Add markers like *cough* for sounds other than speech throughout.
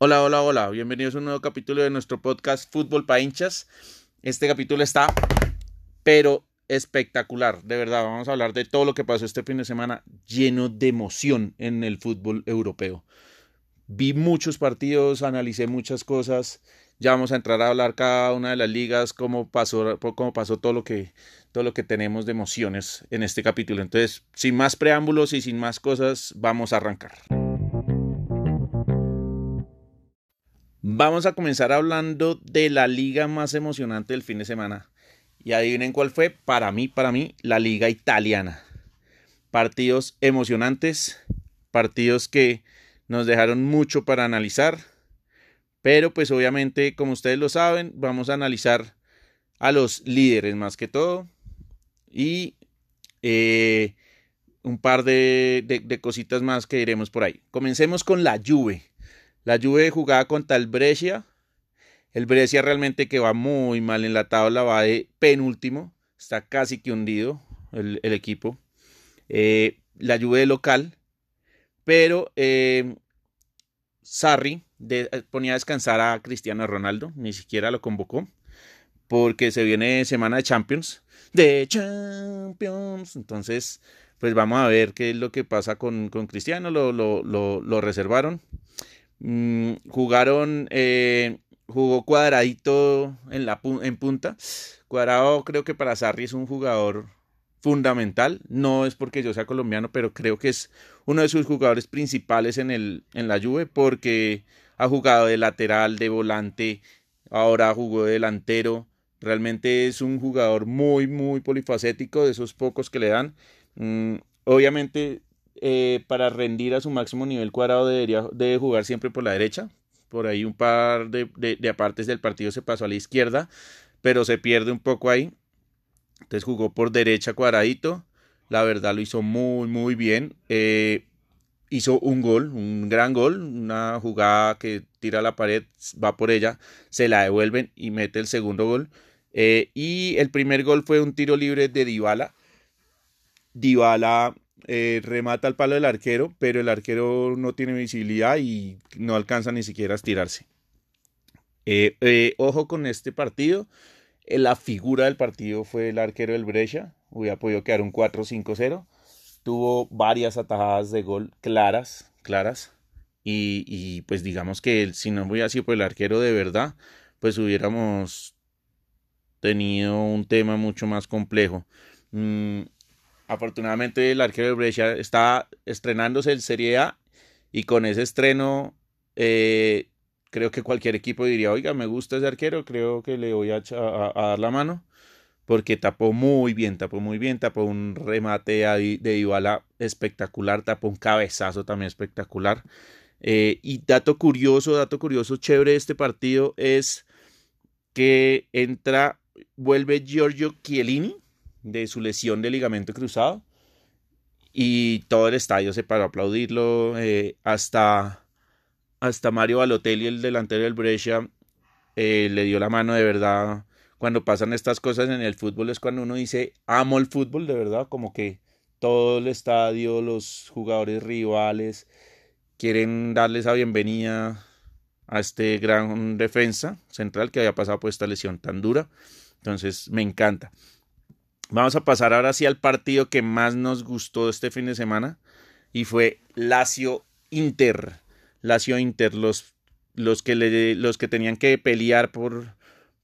Hola, hola, hola. Bienvenidos a un nuevo capítulo de nuestro podcast Fútbol para hinchas. Este capítulo está, pero espectacular. De verdad, vamos a hablar de todo lo que pasó este fin de semana lleno de emoción en el fútbol europeo. Vi muchos partidos, analicé muchas cosas. Ya vamos a entrar a hablar cada una de las ligas, cómo pasó, cómo pasó todo lo que todo lo que tenemos de emociones en este capítulo. Entonces, sin más preámbulos y sin más cosas, vamos a arrancar. Vamos a comenzar hablando de la liga más emocionante del fin de semana. Y adivinen cuál fue, para mí, para mí, la liga italiana. Partidos emocionantes, partidos que nos dejaron mucho para analizar. Pero pues obviamente, como ustedes lo saben, vamos a analizar a los líderes más que todo. Y eh, un par de, cositas más que iremos por ahí. Comencemos con la Juve. La Juve jugaba contra el Brescia. El Brescia realmente que va muy mal en la tabla, va de penúltimo. Está casi que hundido el, equipo. Eh, la Juve local. Pero eh, Sarri ponía a descansar a Cristiano Ronaldo. Ni siquiera lo convocó. Porque se viene semana de Champions. De Champions. Entonces, pues vamos a ver qué es lo que pasa con, Cristiano. Lo, lo, lo reservaron. Mm, jugaron, eh, jugó cuadradito en, la, en punta. Cuadrado creo que para Sarri es un jugador fundamental. No es porque yo sea colombiano, pero creo que es uno de sus jugadores principales en, el, en la Juve porque ha jugado de lateral, de volante, ahora jugó de delantero. Realmente es un jugador muy, muy polifacético, de esos pocos que le dan. Mm, obviamente eh, para rendir a su máximo nivel cuadrado debería de jugar siempre por la derecha. Por ahí un par de, de, apartes del partido se pasó a la izquierda, pero se pierde un poco ahí. Entonces jugó por derecha cuadradito. La verdad lo hizo muy, muy bien. Eh, hizo un gol, un gran gol, una jugada que tira a la pared, va por ella, se la devuelven y mete el segundo gol. Eh, y el primer gol fue un tiro libre de Dybala. Dybala eh, remata al palo del arquero, pero el arquero no tiene visibilidad y no alcanza ni siquiera a estirarse. Eh, ojo con este partido. la figura del partido fue el arquero del Brescia. Hubiera podido quedar un 4-5-0. Tuvo varias atajadas de gol claras, claras. Y, pues digamos que si no hubiera sido por el arquero de verdad, pues hubiéramos tenido un tema mucho más complejo. Mm, Afortunadamente el arquero de Brescia está estrenándose en Serie A y con ese estreno eh, creo que cualquier equipo diría, oiga, me gusta ese arquero, creo que le voy a, dar la mano porque tapó muy bien, tapó muy bien, tapó un remate de Ibala espectacular, tapó un cabezazo también espectacular. Eh, y dato curioso, dato curioso, chévere de este partido es que entra, vuelve Giorgio Chiellini, de su lesión de ligamento cruzado y todo el estadio se paró a aplaudirlo, eh, hasta, hasta Mario Balotelli, el delantero del Brescia, eh, le dio la mano de verdad. Cuando pasan estas cosas en el fútbol es cuando uno dice, amo el fútbol de verdad, como que todo el estadio, los jugadores rivales, quieren darle esa bienvenida a este gran defensa central que había pasado por esta lesión tan dura. Entonces me encanta. Vamos a pasar ahora sí al partido que más nos gustó este fin de semana y fue Lazio Inter. Lazio Inter, los, los, que, le, los que tenían que pelear por,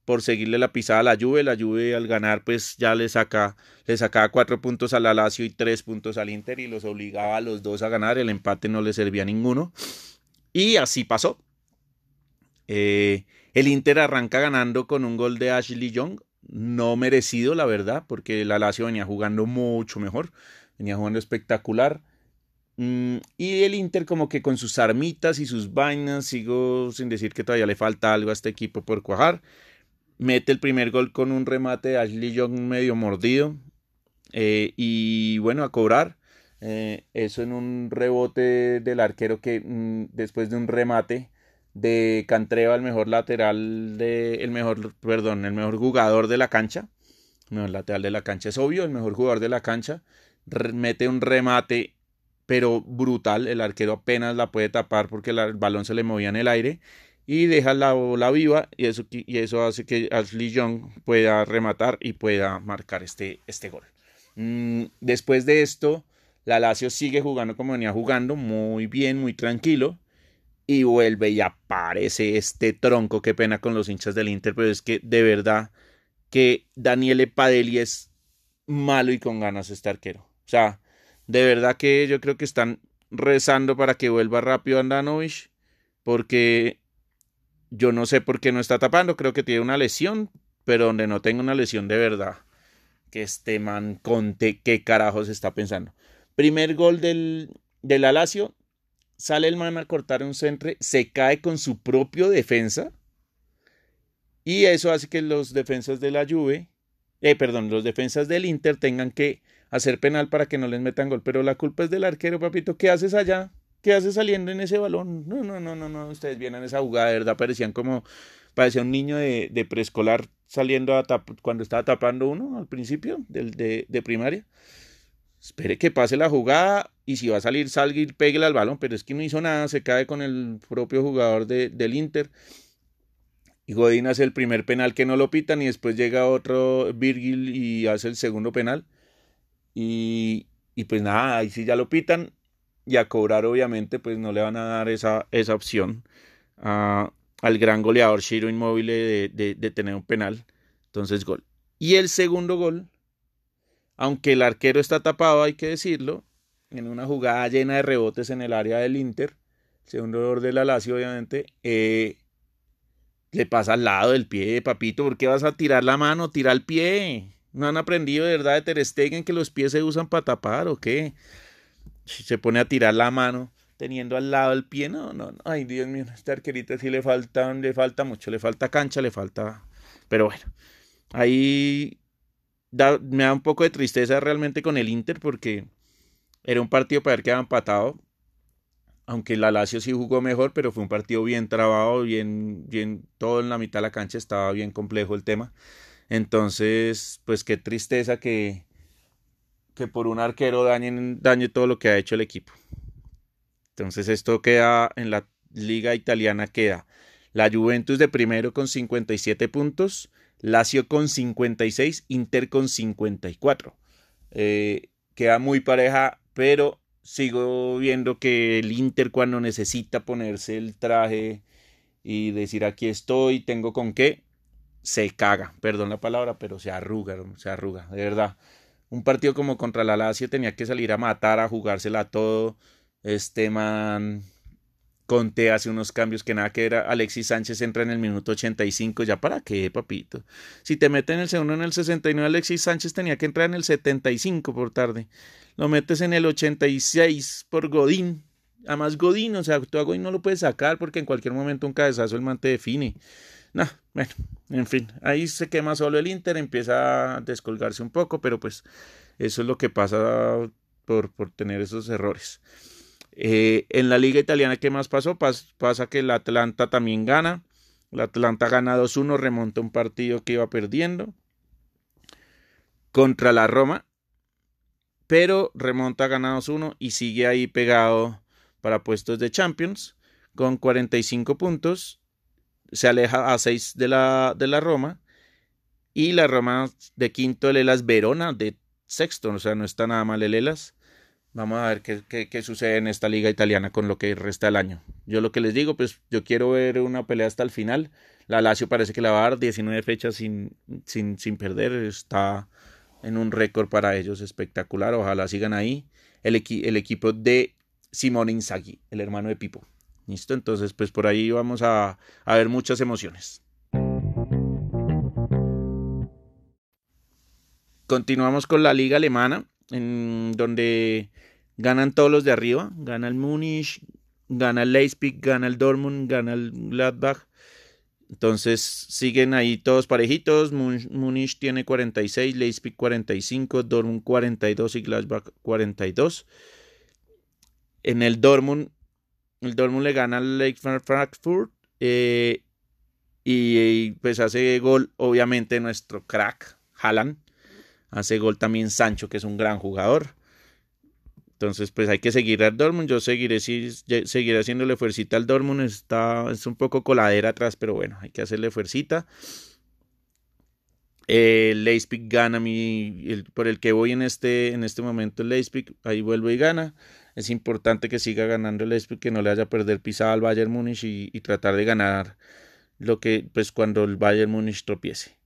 por seguirle la pisada a la Juve. La Juve al ganar pues ya le, saca, le sacaba cuatro puntos a la Lazio y tres puntos al Inter y los obligaba a los dos a ganar. El empate no le servía a ninguno. Y así pasó. Eh, el Inter arranca ganando con un gol de Ashley Young no merecido, la verdad, porque la Lazio venía jugando mucho mejor, venía jugando espectacular. Mm, y el Inter como que con sus armitas y sus vainas, sigo sin decir que todavía le falta algo a este equipo por cuajar. Mete el primer gol con un remate de Ashley Young medio mordido. Eh, y bueno, a cobrar. Eh, eso en un rebote del arquero que mm, después de un remate de Cantreva, el mejor lateral de, el mejor, perdón, el mejor jugador de la cancha. mejor lateral de la cancha. Es obvio, el mejor jugador de la cancha. Mete un remate, pero brutal. El arquero apenas la puede tapar porque el balón se le movía en el aire. Y deja la bola viva y eso, y eso hace que Ashley Young pueda rematar y pueda marcar este, este gol. Mm, después de esto, la Lazio sigue jugando como venía jugando, muy bien, muy tranquilo. Y vuelve y aparece este tronco. Qué pena con los hinchas del Inter, pero es que de verdad que Daniele Padelli es malo y con ganas este arquero. O sea, de verdad que yo creo que están rezando para que vuelva rápido Andanovic, porque yo no sé por qué no está tapando, creo que tiene una lesión, pero donde no tenga una lesión de verdad, que este man conte qué carajos está pensando. Primer gol del, del Alacio, sale el man a cortar un centre, se cae con su propio defensa, y eso hace que los defensas de la Juve, eh, perdón, los defensas del Inter tengan que hacer penal para que no les metan gol. Pero la culpa es del arquero, papito. ¿Qué haces allá? ¿Qué haces saliendo en ese balón? No, no, no, no, no. Ustedes vienen esa jugada, de verdad, parecían como, parecía un niño de, de preescolar saliendo cuando estaba tapando uno al principio del, de, de primaria. Espere que pase la jugada y si va a salir, salga y pégale al balón, pero es que no hizo nada, se cae con el propio jugador de, del Inter. Y Godín hace el primer penal que no lo pitan y después llega otro Virgil y hace el segundo penal. Y, y pues nada, ahí sí ya lo pitan y a cobrar obviamente pues no le van a dar esa, esa opción al gran goleador Shiro Inmóvil de, de, de tener un penal. Entonces gol. Y el segundo gol, aunque el arquero está tapado, hay que decirlo, en una jugada llena de rebotes en el área del Inter, segundo gol de la Lazio obviamente, eh, le pasa al lado del pie, papito, ¿por qué vas a tirar la mano? Tira el pie. ¿No han aprendido de verdad de Ter Stegen que los pies se usan para tapar o qué? Se pone a tirar la mano teniendo al lado el pie, no, no, no. ay Dios mío, a esta arquerita sí le falta, le falta mucho, le falta cancha, le falta, pero bueno, ahí me da un poco de tristeza realmente con el Inter porque era un partido para ver que había empatado, aunque la Lazio sí jugó mejor, pero fue un partido bien trabado, bien, bien, todo en la mitad de la cancha estaba bien complejo el tema. Entonces, pues qué tristeza que, que por un arquero dañen, dañe todo lo que ha hecho el equipo. Entonces esto queda en la liga italiana, queda la Juventus de primero con 57 puntos, Lazio con 56, Inter con 54. Eh, queda muy pareja, pero sigo viendo que el Inter cuando necesita ponerse el traje y decir aquí estoy, tengo con qué, se caga, perdón la palabra, pero se arruga, se arruga, de verdad. Un partido como contra la Lazio tenía que salir a matar, a jugársela todo. Este man Conte hace unos cambios que nada que era. Alexis Sánchez entra en el minuto 85. ¿Ya para qué, papito? Si te meten en el segundo en el 69, Alexis Sánchez tenía que entrar en el 75 por tarde. Lo metes en el 86 por Godín. Además, Godín, o sea, tú a Godín no lo puedes sacar porque en cualquier momento un cabezazo el man te define. No, bueno, en fin, ahí se quema solo el Inter, empieza a descolgarse un poco, pero pues eso es lo que pasa por, por tener esos errores. Eh, en la liga italiana, ¿qué más pasó? pasa que el Atlanta también gana. El Atlanta gana 2-1, remonta un partido que iba perdiendo contra la Roma, pero remonta gana 2-1 y sigue ahí pegado para puestos de Champions con 45 puntos. Se aleja a 6 de la, de la Roma y la Roma de quinto, el Elas Verona de sexto, o sea, no está nada mal el Elas. Vamos a ver qué, qué, sucede en esta liga italiana con lo que resta del año. Yo lo que les digo, pues yo quiero ver una pelea hasta el final. La Lazio parece que la va a dar 19 fechas sin, sin, sin perder. Está en un récord para ellos espectacular. Ojalá sigan ahí. El, el equipo de Simone Inzaghi, el hermano de Pipo. ¿Listo? Entonces, pues por ahí vamos a, a ver muchas emociones. Continuamos con la liga alemana, en donde Ganan todos los de arriba. Gana el Munich, gana el Leipzig, gana el Dortmund, gana el Gladbach. Entonces siguen ahí todos parejitos. Munich tiene 46, Leipzig 45, Dortmund 42 y Gladbach 42. En el Dortmund, el Dortmund le gana al Lake Frankfurt. Eh, y, pues hace gol, obviamente, nuestro crack, Haaland. Hace gol también Sancho, que es un gran jugador. Entonces, pues hay que seguir al Dortmund. Yo seguiré, seguiré haciéndole fuercita al Dortmund. Está, es un poco coladera atrás, pero bueno, hay que hacerle fuercita. El Leipzig gana mi, por el que voy en este, en este momento el Leipzig, ahí vuelve y gana. Es importante que siga ganando el Leipzig, que no le haya perder pisada al Bayern Múnich y, y, tratar de ganar lo que, pues cuando el Bayern Múnich tropiece.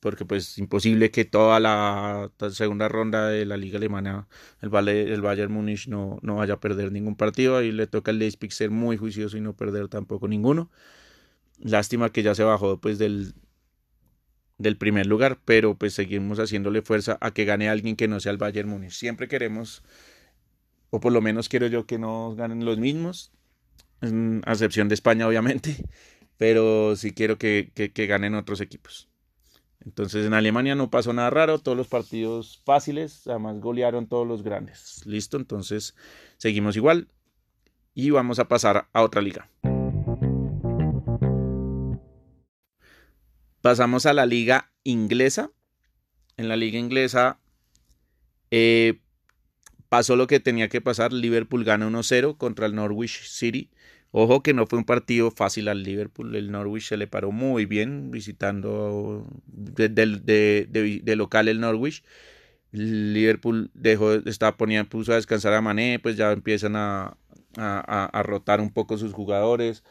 Porque pues es imposible que toda la segunda ronda de la liga alemana el, Bayern Múnich no, no vaya a perder ningún partido. Ahí le toca al Leipzig ser muy juicioso y no perder tampoco ninguno. Lástima que ya se bajó pues del, del primer lugar, pero pues seguimos haciéndole fuerza a que gane alguien que no sea el Bayern Múnich. Siempre queremos, o por lo menos quiero yo que no ganen los mismos, a excepción de España obviamente, *laughs* pero sí quiero que, que, ganen otros equipos. Entonces en Alemania no pasó nada raro, todos los partidos fáciles, además golearon todos los grandes. Listo, entonces seguimos igual y vamos a pasar a otra liga. Pasamos a la liga inglesa. En la liga inglesa eh, pasó lo que tenía que pasar. Liverpool gana 1-0 contra el Norwich City. Ojo que no fue un partido fácil al Liverpool. El Norwich se le paró muy bien visitando de, local el Norwich. Liverpool dejó, estaba poniendo, puso a descansar a Mané, pues ya empiezan a, a rotar un poco sus jugadores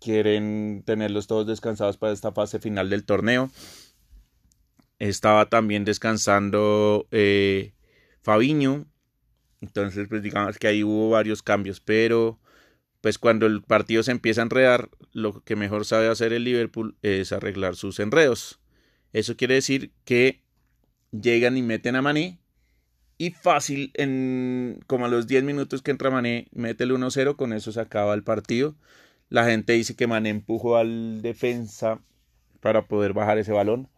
quieren tenerlos todos descansados para esta fase final del torneo. Estaba también descansando eh, Fabiño. Entonces, pues digamos que ahí hubo varios cambios. Pero, pues cuando el partido se empieza a enredar, lo que mejor sabe hacer el Liverpool es arreglar sus enredos. Eso quiere decir que llegan y meten a Mané. Y fácil, en como a los 10 minutos que entra Mané, mete el 1-0, con eso se acaba el partido. La gente dice que Mané empujó al defensa para poder bajar ese balón.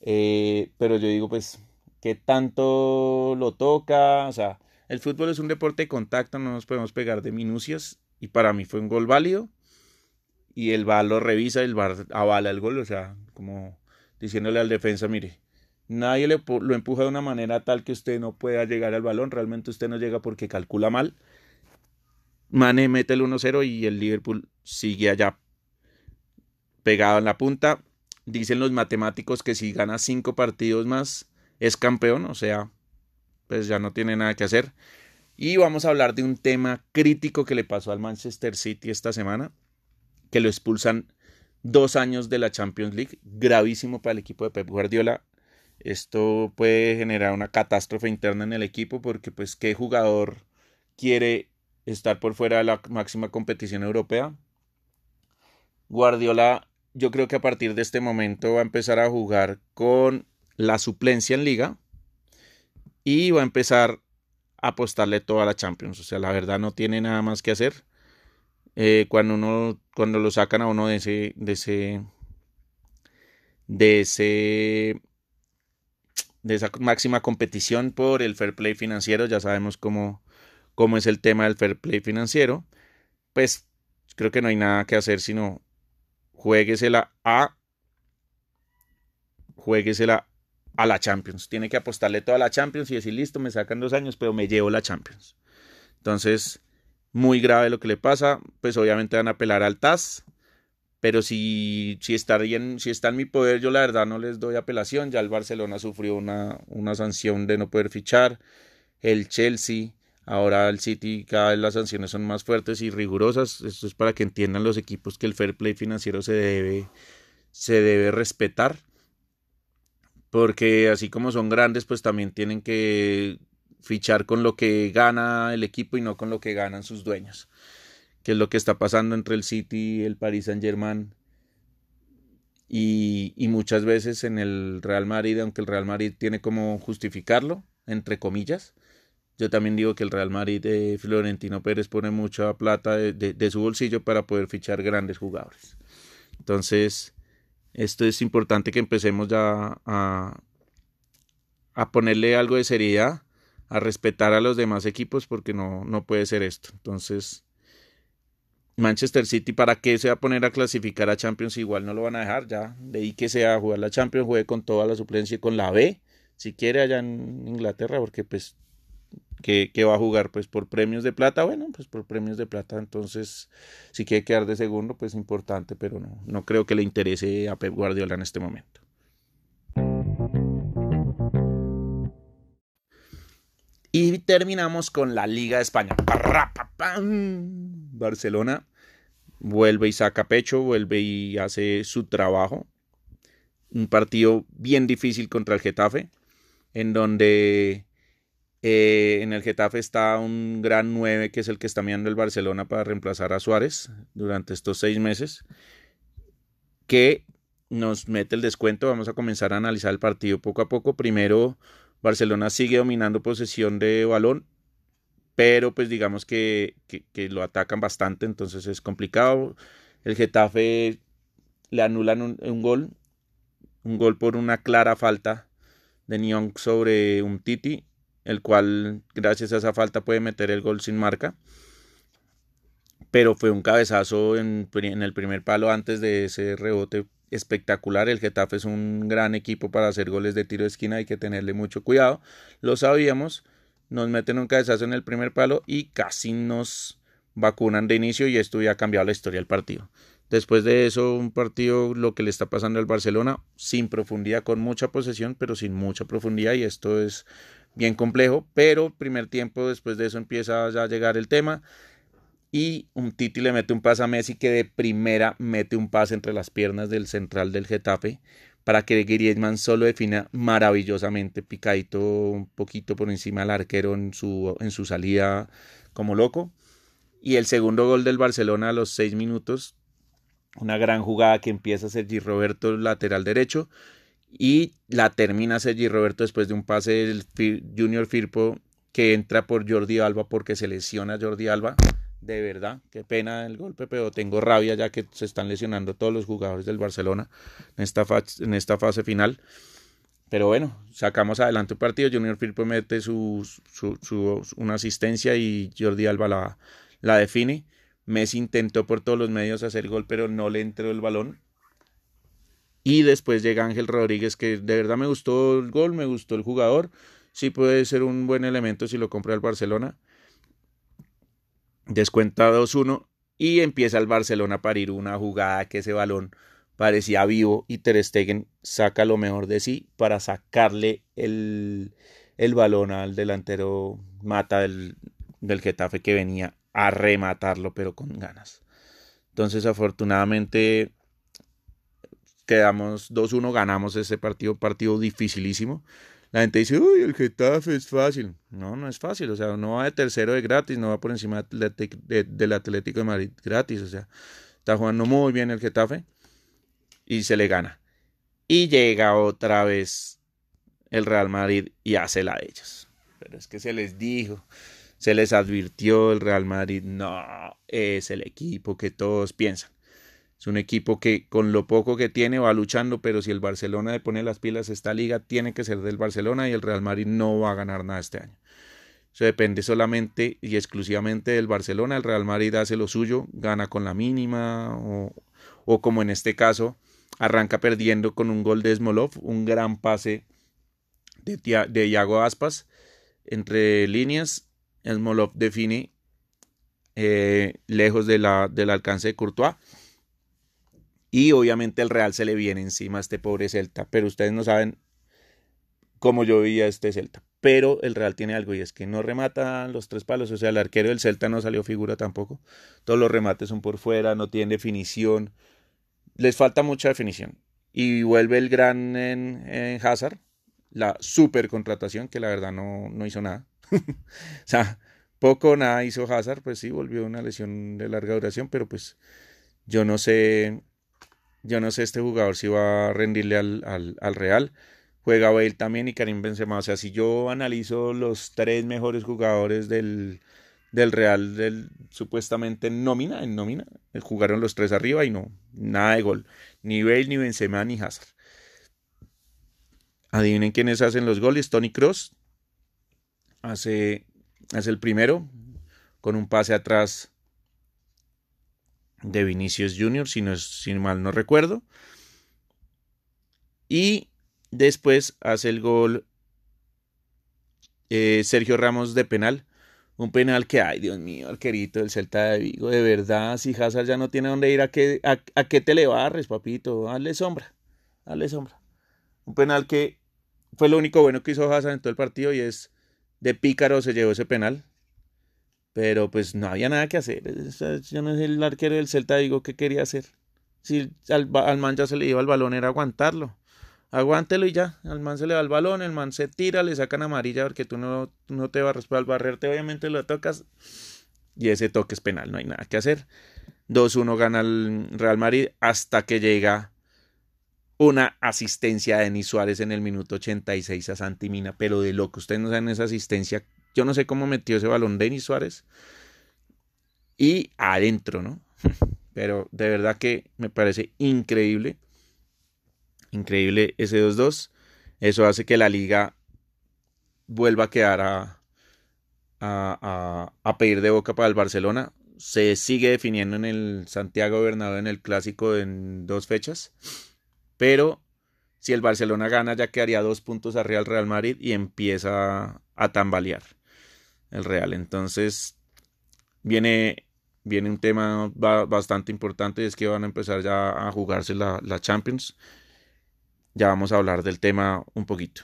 Eh, pero yo digo, pues, ¿qué tanto lo toca? O sea, el fútbol es un deporte de contacto, no nos podemos pegar de minucias. Y para mí fue un gol válido. Y el VAR lo revisa el VAR avala el gol. O sea, como diciéndole al defensa, mire, nadie le, lo empuja de una manera tal que usted no pueda llegar al balón. Realmente usted no llega porque calcula mal. Mane mete el 1-0 y el Liverpool sigue allá pegado en la punta. Dicen los matemáticos que si gana cinco partidos más es campeón, o sea, pues ya no tiene nada que hacer. Y vamos a hablar de un tema crítico que le pasó al Manchester City esta semana, que lo expulsan dos años de la Champions League, gravísimo para el equipo de Pep Guardiola. Esto puede generar una catástrofe interna en el equipo porque pues qué jugador quiere estar por fuera de la máxima competición europea. Guardiola, yo creo que a partir de este momento va a empezar a jugar con la suplencia en liga y va a empezar a apostarle toda la Champions. O sea, la verdad no tiene nada más que hacer. Eh, cuando uno, cuando lo sacan a uno de ese, de ese, de ese, de esa máxima competición por el fair play financiero, ya sabemos cómo, como es el tema del fair play financiero, pues creo que no hay nada que hacer sino jueguesela a jueguesela a la Champions. Tiene que apostarle toda la Champions y decir, listo, me sacan dos años, pero me llevo la Champions. Entonces, muy grave lo que le pasa. Pues obviamente van a apelar al TAS. Pero si, si, está, bien, si está en mi poder, yo la verdad no les doy apelación. Ya el Barcelona sufrió una, una sanción de no poder fichar. El Chelsea Ahora el City cada vez las sanciones son más fuertes y rigurosas. Esto es para que entiendan los equipos que el fair play financiero se debe, se debe respetar. Porque así como son grandes, pues también tienen que fichar con lo que gana el equipo y no con lo que ganan sus dueños. Que es lo que está pasando entre el City y el Paris Saint Germain. Y, muchas veces en el Real Madrid, aunque el Real Madrid tiene como justificarlo, entre comillas, yo también digo que el Real Madrid de Florentino Pérez pone mucha plata de, su bolsillo para poder fichar grandes jugadores. Entonces, esto es importante que empecemos ya a, a ponerle algo de seriedad, a respetar a los demás equipos, porque no, no puede ser esto. Entonces, Manchester City, ¿para qué se va a poner a clasificar a Champions? Igual no lo van a dejar ya. De ahí que sea jugar la Champions, juegue con toda la suplencia y con la B si quiere allá en Inglaterra, porque pues que, va a jugar pues por premios de plata, bueno, pues por premios de plata, entonces si quiere quedar de segundo, pues importante, pero no, no creo que le interese a Pep Guardiola en este momento. Y terminamos con la Liga de España. Barcelona vuelve y saca pecho, vuelve y hace su trabajo. Un partido bien difícil contra el Getafe, en donde eh, en el Getafe está un gran 9 que es el que está mirando el Barcelona para reemplazar a Suárez durante estos seis meses, que nos mete el descuento. Vamos a comenzar a analizar el partido poco a poco. Primero, Barcelona sigue dominando posesión de balón, pero pues digamos que, lo atacan bastante, entonces es complicado. El Getafe le anulan un, un gol, un gol por una clara falta de Nyong sobre un Titi el cual gracias a esa falta puede meter el gol sin marca. Pero fue un cabezazo en, el primer palo antes de ese rebote espectacular. El Getafe es un gran equipo para hacer goles de tiro de esquina, hay que tenerle mucho cuidado. Lo sabíamos, nos meten un cabezazo en el primer palo y casi nos vacunan de inicio y esto ya ha cambiado la historia del partido. Después de eso, un partido, lo que le está pasando al Barcelona, sin profundidad, con mucha posesión, pero sin mucha profundidad, y esto es bien complejo, pero primer tiempo después de eso empieza ya a llegar el tema y un Titi le mete un pase a Messi que de primera mete un pase entre las piernas del central del Getafe para que Griezmann solo defina maravillosamente picadito un poquito por encima del arquero en su, en su salida como loco. Y el segundo gol del Barcelona a los seis minutos, una gran jugada que empieza Sergi Roberto lateral derecho y la termina Sergi Roberto después de un pase del Junior Firpo que entra por Jordi Alba porque se lesiona Jordi Alba. De verdad, qué pena el golpe, pero tengo rabia ya que se están lesionando todos los jugadores del Barcelona en esta, fase, en esta fase final. Pero bueno, sacamos adelante el partido. Junior Firpo mete su, su, una asistencia y Jordi Alba la, la define. Messi intentó por todos los medios hacer gol, pero no le entró el balón. Y después llega Ángel Rodríguez, que de verdad me gustó el gol, me gustó el jugador. Sí puede ser un buen elemento si lo compra el Barcelona. Descuenta 2-1 y empieza el Barcelona a parir una jugada que ese balón parecía vivo y Ter Stegen saca lo mejor de sí para sacarle el, el balón al delantero Mata del, del Getafe que venía a rematarlo pero con ganas. Entonces afortunadamente quedamos 2-1, ganamos ese partido, partido dificilísimo. La gente dice, uy, el Getafe es fácil. No, no es fácil. O sea, no va de tercero de gratis, no va por encima del Atlético de Madrid gratis. O sea, está jugando muy bien el Getafe y se le gana. Y llega otra vez el Real Madrid y hace la de ellos. Pero es que se les dijo, se les advirtió el Real Madrid, no, es el equipo que todos piensan. Es un equipo que con lo poco que tiene va luchando, pero si el Barcelona le pone las pilas a esta liga, tiene que ser del Barcelona y el Real Madrid no va a ganar nada este año. Eso depende solamente y exclusivamente del Barcelona. El Real Madrid hace lo suyo, gana con la mínima o, o como en este caso, arranca perdiendo con un gol de Smolov, un gran pase de, de Iago Aspas entre líneas. Smolov define eh, lejos de la, del alcance de Courtois y obviamente el Real se le viene encima a este pobre Celta. Pero ustedes no saben cómo yo veía este Celta. Pero el Real tiene algo y es que no remata los tres palos. O sea, el arquero del Celta no salió figura tampoco. Todos los remates son por fuera, no tienen definición. Les falta mucha definición. Y vuelve el gran en, Hazard, la super contratación, que la verdad no, no hizo nada. *laughs* o sea, poco nada hizo Hazard, pues sí, volvió una lesión de larga duración, pero pues yo no sé yo no sé este jugador si va a rendirle al, Real. Juega Bale también y Karim Benzema. O sea, si yo analizo los tres mejores jugadores del, del Real, del, supuestamente en nómina, en nómina, eh, jugaron los tres arriba y no, nada de gol. Ni Bale, ni Benzema, ni Hazard. Adivinen quiénes hacen los goles. Tony Cross hace, hace el primero con un pase atrás de Vinicius Jr., si, no si mal no recuerdo. Y después hace el gol eh, Sergio Ramos de penal. Un penal que, ay, Dios mío, arquerito del Celta de Vigo, de verdad, si Hazard ya no tiene dónde ir, ¿a qué, a, qué te le barres, papito? Hazle sombra, hazle sombra. Un penal que fue lo único bueno que hizo Hazard en todo el partido y es de pícaro se llevó ese penal. Pero pues no había nada que hacer. Yo no es el arquero del Celta de Vigo, ¿qué quería hacer? Si al, al man ya se le iba el balón, era aguantarlo aguántelo y ya. Al man se le va el balón, el man se tira, le sacan amarilla porque tú no, no te vas al barrerte, obviamente lo tocas. Y ese toque es penal, no hay nada que hacer. 2-1 gana el Real Madrid hasta que llega una asistencia de Denis Suárez en el minuto 86 a Santimina, pero de loco, ustedes no saben esa asistencia. Yo no sé cómo metió ese balón Denis Suárez. Y adentro, ¿no? *laughs* Pero de verdad que me parece increíble Increíble ese 2-2. Eso hace que la liga vuelva a quedar a, a, pedir de boca para el Barcelona. Se sigue definiendo en el Santiago Bernabéu en el clásico en dos fechas. Pero si el Barcelona gana ya quedaría dos puntos arriba al Real Madrid y empieza a tambalear el Real. Entonces viene, viene un tema bastante importante es que van a empezar ya a jugarse la, la Champions ya vamos a hablar del tema un poquito.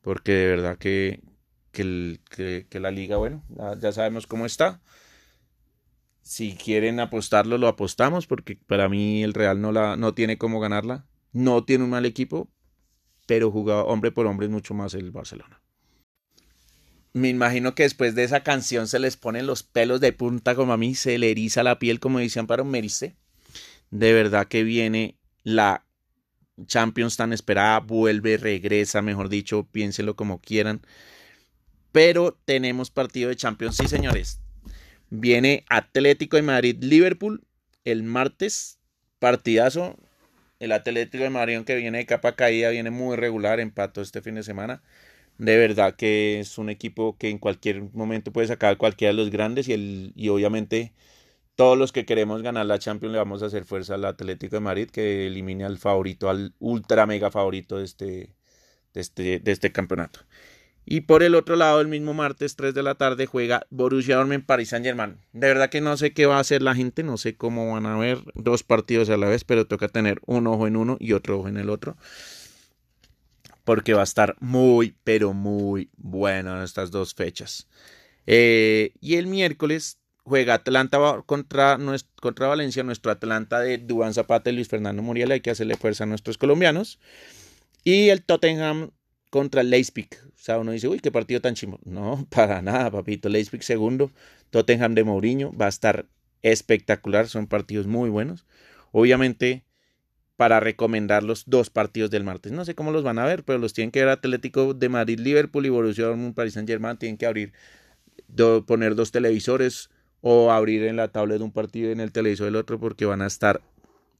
Porque de verdad que, que, la liga, bueno, ya, sabemos cómo está. Si quieren apostarlo, lo apostamos, porque para mí el Real no, la, no tiene cómo ganarla. No tiene un mal equipo, pero jugado hombre por hombre es mucho más el Barcelona. Me imagino que después de esa canción se les ponen los pelos de punta como a mí, se le eriza la piel, como decían para Merice. De verdad que viene la Champions tan esperada vuelve, regresa, mejor dicho, piénsenlo como quieran. Pero tenemos partido de Champions, sí señores. Viene Atlético de Madrid-Liverpool el martes, partidazo. El Atlético de Madrid, que viene de capa caída, viene muy regular, empató este fin de semana. De verdad que es un equipo que en cualquier momento puede sacar cualquiera de los grandes y, el, y obviamente todos los que queremos ganar la Champions le vamos a hacer fuerza al Atlético de Madrid que elimine al favorito, al ultra mega favorito de este, de este, de este campeonato. Y por el otro lado, el mismo martes 3 de la tarde juega Borussia Dortmund Paris Saint Germain. De verdad que no sé qué va a hacer la gente, no sé cómo van a ver dos partidos a la vez, pero toca tener un ojo en uno y otro ojo en el otro. Porque va a estar muy, pero muy bueno en estas dos fechas. Eh, y el miércoles juega Atlanta contra, contra Valencia, nuestro Atlanta de Dubán Zapata y Luis Fernando Muriel, hay que hacerle fuerza a nuestros colombianos. Y el Tottenham contra Leipzig. O sea, uno dice, uy, qué partido tan chimo. No, *laughs* para nada, papito. Leipzig segundo, Tottenham de Mourinho, va a estar espectacular, son partidos muy buenos. Obviamente, para recomendar los dos partidos del martes. No sé cómo los van a ver, pero los tienen que ver Atlético de Madrid, Liverpool y Borussia Dortmund, Paris Saint Germain. Tienen que abrir, poner dos televisores, o abrir en la tablet un partido y en el televisor del otro porque van a estar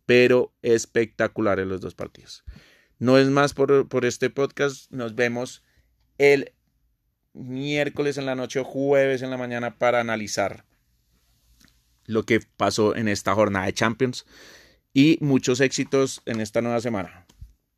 pero espectaculares los dos partidos. No es más por, por este podcast. Nos vemos el miércoles en la noche o jueves en la mañana para analizar lo que pasó en esta jornada de Champions y muchos éxitos en esta nueva semana.